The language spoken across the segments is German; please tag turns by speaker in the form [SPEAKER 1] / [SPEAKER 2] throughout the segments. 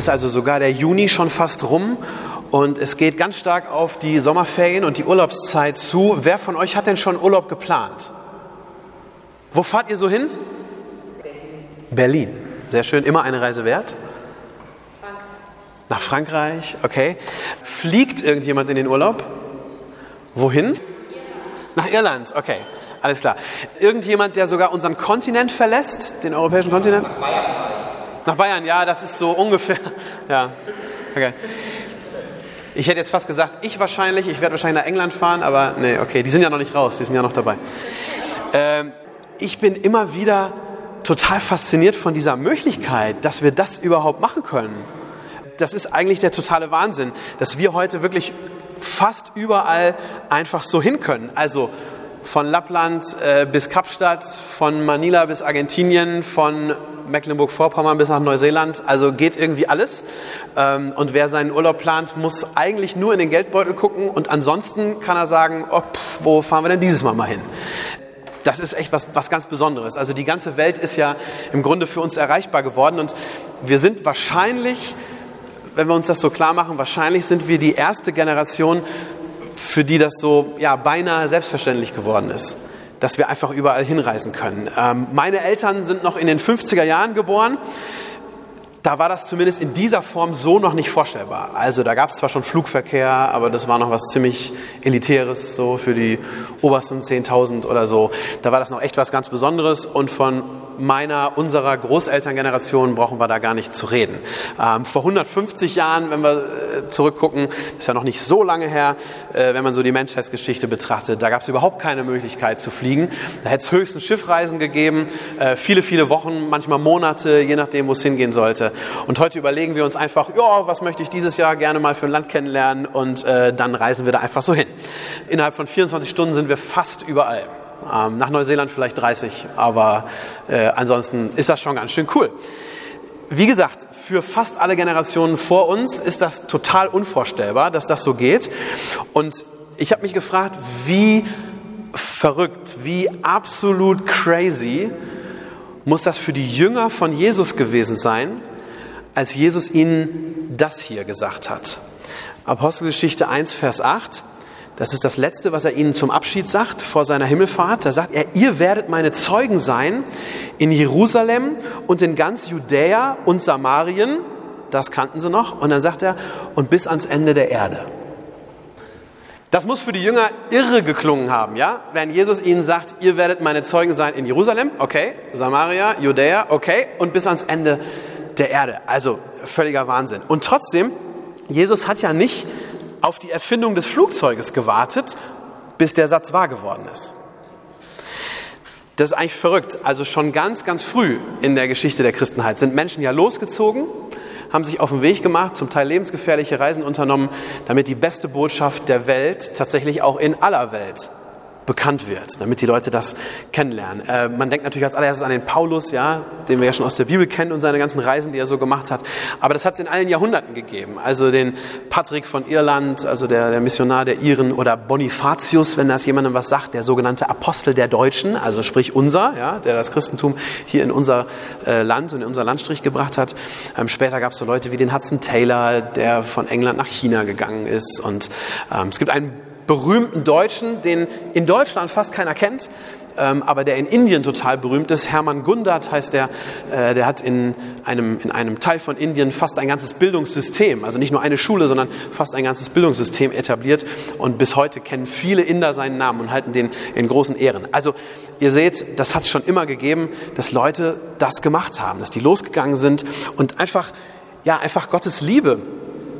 [SPEAKER 1] Ist also sogar der Juni schon fast rum und es geht ganz stark auf die Sommerferien und die Urlaubszeit zu. Wer von euch hat denn schon Urlaub geplant? Wo fahrt ihr so hin? Berlin. Sehr schön. Immer eine Reise wert? Nach Frankreich, okay. Fliegt irgendjemand in den Urlaub? Wohin? Nach Irland, okay. Alles klar. Irgendjemand, der sogar unseren Kontinent verlässt, den europäischen Kontinent? Nach Bayern. Nach Bayern, ja, das ist so ungefähr. Ja, okay. Ich hätte jetzt fast gesagt, ich wahrscheinlich, ich werde wahrscheinlich nach England fahren, aber nee, okay, die sind ja noch nicht raus, die sind ja noch dabei. Ähm, ich bin immer wieder total fasziniert von dieser Möglichkeit, dass wir das überhaupt machen können. Das ist eigentlich der totale Wahnsinn, dass wir heute wirklich fast überall einfach so hin können. Also von Lappland äh, bis Kapstadt, von Manila bis Argentinien, von Mecklenburg-Vorpommern bis nach Neuseeland. Also geht irgendwie alles. Ähm, und wer seinen Urlaub plant, muss eigentlich nur in den Geldbeutel gucken und ansonsten kann er sagen, oh, pff, wo fahren wir denn dieses Mal mal hin? Das ist echt was, was ganz Besonderes. Also die ganze Welt ist ja im Grunde für uns erreichbar geworden und wir sind wahrscheinlich, wenn wir uns das so klar machen, wahrscheinlich sind wir die erste Generation, für die das so ja, beinahe selbstverständlich geworden ist dass wir einfach überall hinreisen können. Ähm, meine Eltern sind noch in den 50er Jahren geboren da war das zumindest in dieser Form so noch nicht vorstellbar. Also da gab es zwar schon Flugverkehr, aber das war noch was ziemlich Elitäres, so für die obersten 10.000 oder so. Da war das noch echt was ganz Besonderes und von meiner, unserer Großelterngeneration brauchen wir da gar nicht zu reden. Ähm, vor 150 Jahren, wenn wir äh, zurückgucken, ist ja noch nicht so lange her, äh, wenn man so die Menschheitsgeschichte betrachtet, da gab es überhaupt keine Möglichkeit zu fliegen. Da hätte es höchstens Schiffreisen gegeben, äh, viele, viele Wochen, manchmal Monate, je nachdem, wo es hingehen sollte. Und heute überlegen wir uns einfach, ja, was möchte ich dieses Jahr gerne mal für ein Land kennenlernen und äh, dann reisen wir da einfach so hin. Innerhalb von 24 Stunden sind wir fast überall. Ähm, nach Neuseeland vielleicht 30, aber äh, ansonsten ist das schon ganz schön cool. Wie gesagt, für fast alle Generationen vor uns ist das total unvorstellbar, dass das so geht. Und ich habe mich gefragt, wie verrückt, wie absolut crazy muss das für die Jünger von Jesus gewesen sein, als Jesus ihnen das hier gesagt hat. Apostelgeschichte 1, Vers 8. Das ist das Letzte, was er ihnen zum Abschied sagt vor seiner Himmelfahrt. Da sagt er, ihr werdet meine Zeugen sein in Jerusalem und in ganz Judäa und Samarien. Das kannten sie noch. Und dann sagt er, und bis ans Ende der Erde. Das muss für die Jünger irre geklungen haben, ja? Wenn Jesus ihnen sagt, ihr werdet meine Zeugen sein in Jerusalem, okay, Samaria, Judäa, okay, und bis ans Ende der Erde. Also völliger Wahnsinn. Und trotzdem, Jesus hat ja nicht auf die Erfindung des Flugzeuges gewartet, bis der Satz wahr geworden ist. Das ist eigentlich verrückt. Also schon ganz, ganz früh in der Geschichte der Christenheit sind Menschen ja losgezogen, haben sich auf den Weg gemacht, zum Teil lebensgefährliche Reisen unternommen, damit die beste Botschaft der Welt tatsächlich auch in aller Welt bekannt wird, damit die Leute das kennenlernen. Äh, man denkt natürlich als allererstes an den Paulus, ja, den wir ja schon aus der Bibel kennen und seine ganzen Reisen, die er so gemacht hat. Aber das hat es in allen Jahrhunderten gegeben. Also den Patrick von Irland, also der, der Missionar der Iren oder Bonifatius, wenn das jemandem was sagt, der sogenannte Apostel der Deutschen, also sprich unser, ja, der das Christentum hier in unser äh, Land und in unser Landstrich gebracht hat. Ähm, später gab es so Leute wie den Hudson Taylor, der von England nach China gegangen ist. Und ähm, es gibt einen berühmten Deutschen, den in Deutschland fast keiner kennt, ähm, aber der in Indien total berühmt ist. Hermann Gundert heißt der, äh, der hat in einem, in einem Teil von Indien fast ein ganzes Bildungssystem, also nicht nur eine Schule, sondern fast ein ganzes Bildungssystem etabliert. Und bis heute kennen viele Inder seinen Namen und halten den in großen Ehren. Also ihr seht, das hat es schon immer gegeben, dass Leute das gemacht haben, dass die losgegangen sind und einfach, ja, einfach Gottes Liebe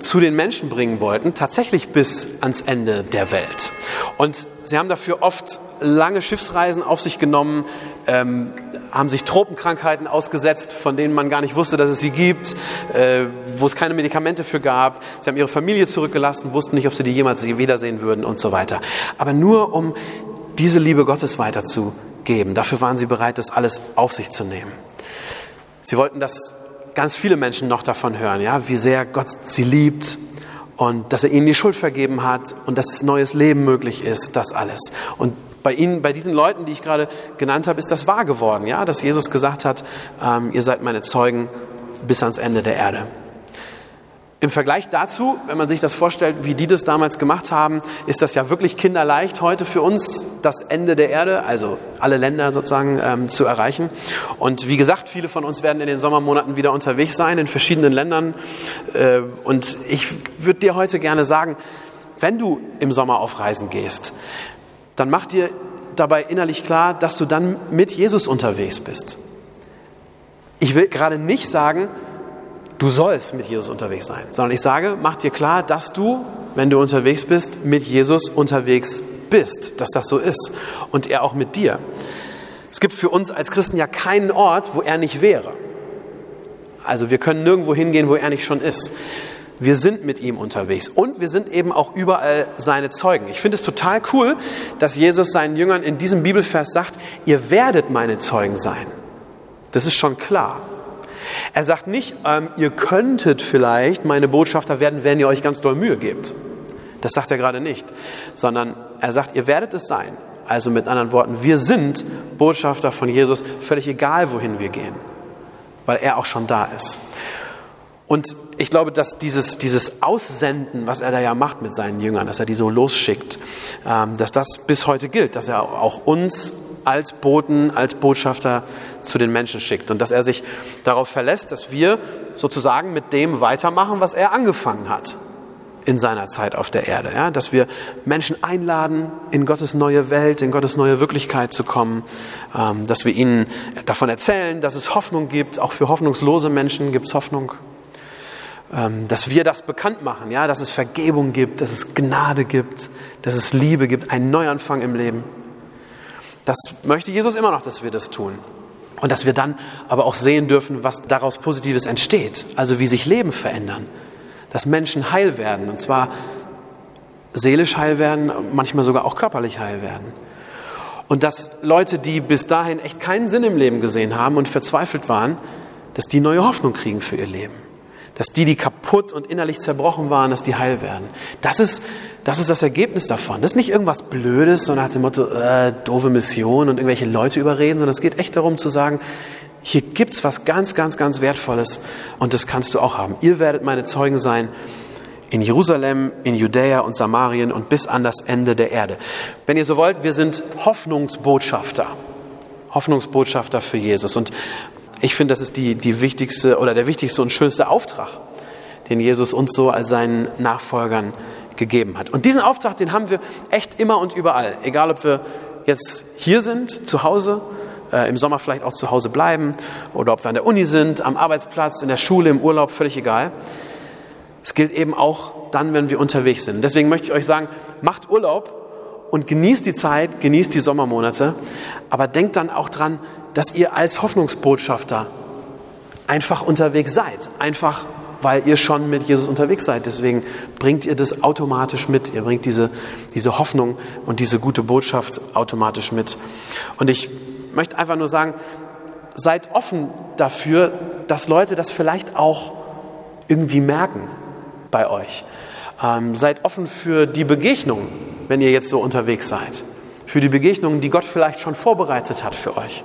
[SPEAKER 1] zu den Menschen bringen wollten, tatsächlich bis ans Ende der Welt. Und sie haben dafür oft lange Schiffsreisen auf sich genommen, ähm, haben sich Tropenkrankheiten ausgesetzt, von denen man gar nicht wusste, dass es sie gibt, äh, wo es keine Medikamente für gab. Sie haben ihre Familie zurückgelassen, wussten nicht, ob sie die jemals wiedersehen würden und so weiter. Aber nur um diese Liebe Gottes weiterzugeben. Dafür waren sie bereit, das alles auf sich zu nehmen. Sie wollten, dass ganz viele Menschen noch davon hören, ja, wie sehr Gott sie liebt und dass er ihnen die Schuld vergeben hat und dass neues Leben möglich ist, das alles. Und bei Ihnen, bei diesen Leuten, die ich gerade genannt habe, ist das wahr geworden, ja, dass Jesus gesagt hat, ähm, ihr seid meine Zeugen bis ans Ende der Erde. Im Vergleich dazu, wenn man sich das vorstellt, wie die das damals gemacht haben, ist das ja wirklich kinderleicht heute für uns, das Ende der Erde, also alle Länder sozusagen ähm, zu erreichen. Und wie gesagt, viele von uns werden in den Sommermonaten wieder unterwegs sein in verschiedenen Ländern. Äh, und ich würde dir heute gerne sagen, wenn du im Sommer auf Reisen gehst, dann mach dir dabei innerlich klar, dass du dann mit Jesus unterwegs bist. Ich will gerade nicht sagen, du sollst mit Jesus unterwegs sein, sondern ich sage, mach dir klar, dass du, wenn du unterwegs bist, mit Jesus unterwegs bist, dass das so ist und er auch mit dir. Es gibt für uns als Christen ja keinen Ort, wo er nicht wäre. Also wir können nirgendwo hingehen, wo er nicht schon ist. Wir sind mit ihm unterwegs und wir sind eben auch überall seine Zeugen. Ich finde es total cool, dass Jesus seinen Jüngern in diesem Bibelvers sagt, ihr werdet meine Zeugen sein. Das ist schon klar. Er sagt nicht, ähm, ihr könntet vielleicht meine Botschafter werden, wenn ihr euch ganz doll Mühe gebt. Das sagt er gerade nicht, sondern er sagt, ihr werdet es sein. Also mit anderen Worten, wir sind Botschafter von Jesus, völlig egal, wohin wir gehen, weil er auch schon da ist. Und ich glaube, dass dieses, dieses Aussenden, was er da ja macht mit seinen Jüngern, dass er die so losschickt, ähm, dass das bis heute gilt, dass er auch uns als Boten, als Botschafter zu den Menschen schickt und dass er sich darauf verlässt, dass wir sozusagen mit dem weitermachen, was er angefangen hat in seiner Zeit auf der Erde. Ja? Dass wir Menschen einladen, in Gottes neue Welt, in Gottes neue Wirklichkeit zu kommen, ähm, dass wir ihnen davon erzählen, dass es Hoffnung gibt, auch für hoffnungslose Menschen gibt es Hoffnung. Ähm, dass wir das bekannt machen, ja? dass es Vergebung gibt, dass es Gnade gibt, dass es Liebe gibt, einen Neuanfang im Leben. Das möchte Jesus immer noch, dass wir das tun. Und dass wir dann aber auch sehen dürfen, was daraus Positives entsteht. Also wie sich Leben verändern. Dass Menschen heil werden. Und zwar seelisch heil werden, manchmal sogar auch körperlich heil werden. Und dass Leute, die bis dahin echt keinen Sinn im Leben gesehen haben und verzweifelt waren, dass die neue Hoffnung kriegen für ihr Leben. Dass die, die kaputt und innerlich zerbrochen waren, dass die heil werden. Das ist das ist das Ergebnis davon. Das ist nicht irgendwas Blödes, so nach dem Motto, äh, doofe Mission und irgendwelche Leute überreden, sondern es geht echt darum zu sagen, hier gibt's was ganz, ganz, ganz Wertvolles und das kannst du auch haben. Ihr werdet meine Zeugen sein in Jerusalem, in Judäa und Samarien und bis an das Ende der Erde. Wenn ihr so wollt, wir sind Hoffnungsbotschafter. Hoffnungsbotschafter für Jesus. Und ich finde, das ist die, die wichtigste oder der wichtigste und schönste Auftrag, den Jesus uns so als seinen Nachfolgern gegeben hat. Und diesen Auftrag, den haben wir echt immer und überall. Egal, ob wir jetzt hier sind, zu Hause, äh, im Sommer vielleicht auch zu Hause bleiben oder ob wir an der Uni sind, am Arbeitsplatz, in der Schule, im Urlaub, völlig egal. Es gilt eben auch dann, wenn wir unterwegs sind. Deswegen möchte ich euch sagen, macht Urlaub und genießt die Zeit, genießt die Sommermonate, aber denkt dann auch dran, dass ihr als Hoffnungsbotschafter einfach unterwegs seid, einfach weil ihr schon mit Jesus unterwegs seid. Deswegen bringt ihr das automatisch mit. Ihr bringt diese, diese Hoffnung und diese gute Botschaft automatisch mit. Und ich möchte einfach nur sagen, seid offen dafür, dass Leute das vielleicht auch irgendwie merken bei euch. Ähm, seid offen für die Begegnungen, wenn ihr jetzt so unterwegs seid. Für die Begegnungen, die Gott vielleicht schon vorbereitet hat für euch.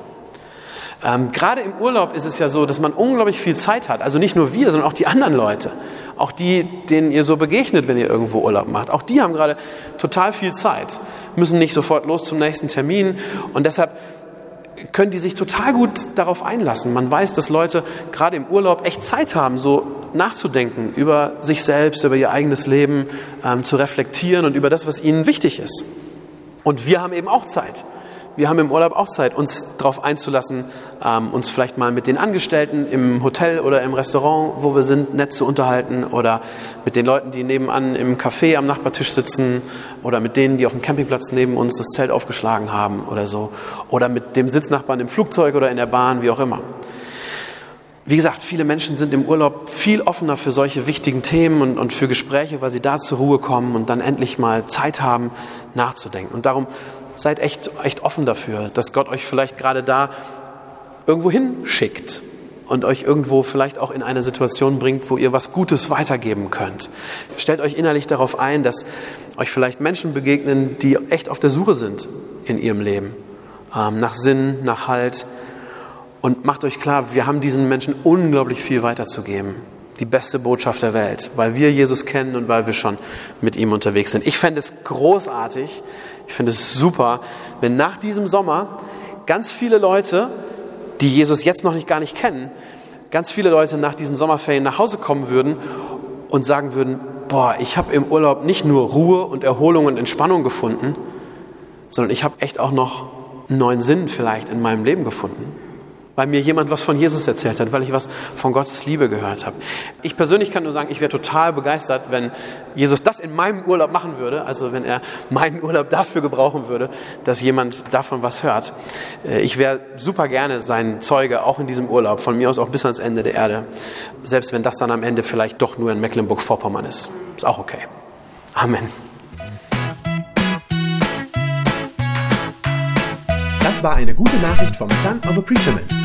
[SPEAKER 1] Ähm, gerade im Urlaub ist es ja so, dass man unglaublich viel Zeit hat. Also nicht nur wir, sondern auch die anderen Leute. Auch die, denen ihr so begegnet, wenn ihr irgendwo Urlaub macht. Auch die haben gerade total viel Zeit, müssen nicht sofort los zum nächsten Termin. Und deshalb können die sich total gut darauf einlassen. Man weiß, dass Leute gerade im Urlaub echt Zeit haben, so nachzudenken über sich selbst, über ihr eigenes Leben, ähm, zu reflektieren und über das, was ihnen wichtig ist. Und wir haben eben auch Zeit wir haben im Urlaub auch Zeit, uns darauf einzulassen, ähm, uns vielleicht mal mit den Angestellten im Hotel oder im Restaurant, wo wir sind, nett zu unterhalten oder mit den Leuten, die nebenan im Café am Nachbartisch sitzen oder mit denen, die auf dem Campingplatz neben uns das Zelt aufgeschlagen haben oder so oder mit dem Sitznachbarn im Flugzeug oder in der Bahn, wie auch immer. Wie gesagt, viele Menschen sind im Urlaub viel offener für solche wichtigen Themen und, und für Gespräche, weil sie da zur Ruhe kommen und dann endlich mal Zeit haben, nachzudenken. Und darum seid echt, echt offen dafür, dass Gott euch vielleicht gerade da irgendwo hinschickt und euch irgendwo vielleicht auch in eine Situation bringt, wo ihr was Gutes weitergeben könnt. Stellt euch innerlich darauf ein, dass euch vielleicht Menschen begegnen, die echt auf der Suche sind in ihrem Leben, ähm, nach Sinn, nach Halt. Und macht euch klar, wir haben diesen Menschen unglaublich viel weiterzugeben. Die beste Botschaft der Welt, weil wir Jesus kennen und weil wir schon mit ihm unterwegs sind. Ich fände es großartig, ich finde es super, wenn nach diesem Sommer ganz viele Leute, die Jesus jetzt noch nicht gar nicht kennen, ganz viele Leute nach diesen Sommerferien nach Hause kommen würden und sagen würden, boah, ich habe im Urlaub nicht nur Ruhe und Erholung und Entspannung gefunden, sondern ich habe echt auch noch einen neuen Sinn vielleicht in meinem Leben gefunden weil mir jemand was von Jesus erzählt hat, weil ich was von Gottes Liebe gehört habe. Ich persönlich kann nur sagen, ich wäre total begeistert, wenn Jesus das in meinem Urlaub machen würde, also wenn er meinen Urlaub dafür gebrauchen würde, dass jemand davon was hört. Äh, ich wäre super gerne sein Zeuge, auch in diesem Urlaub, von mir aus auch bis ans Ende der Erde, selbst wenn das dann am Ende vielleicht doch nur in Mecklenburg-Vorpommern ist. Ist auch okay. Amen.
[SPEAKER 2] Das war eine gute Nachricht vom Son of a Preacher Man.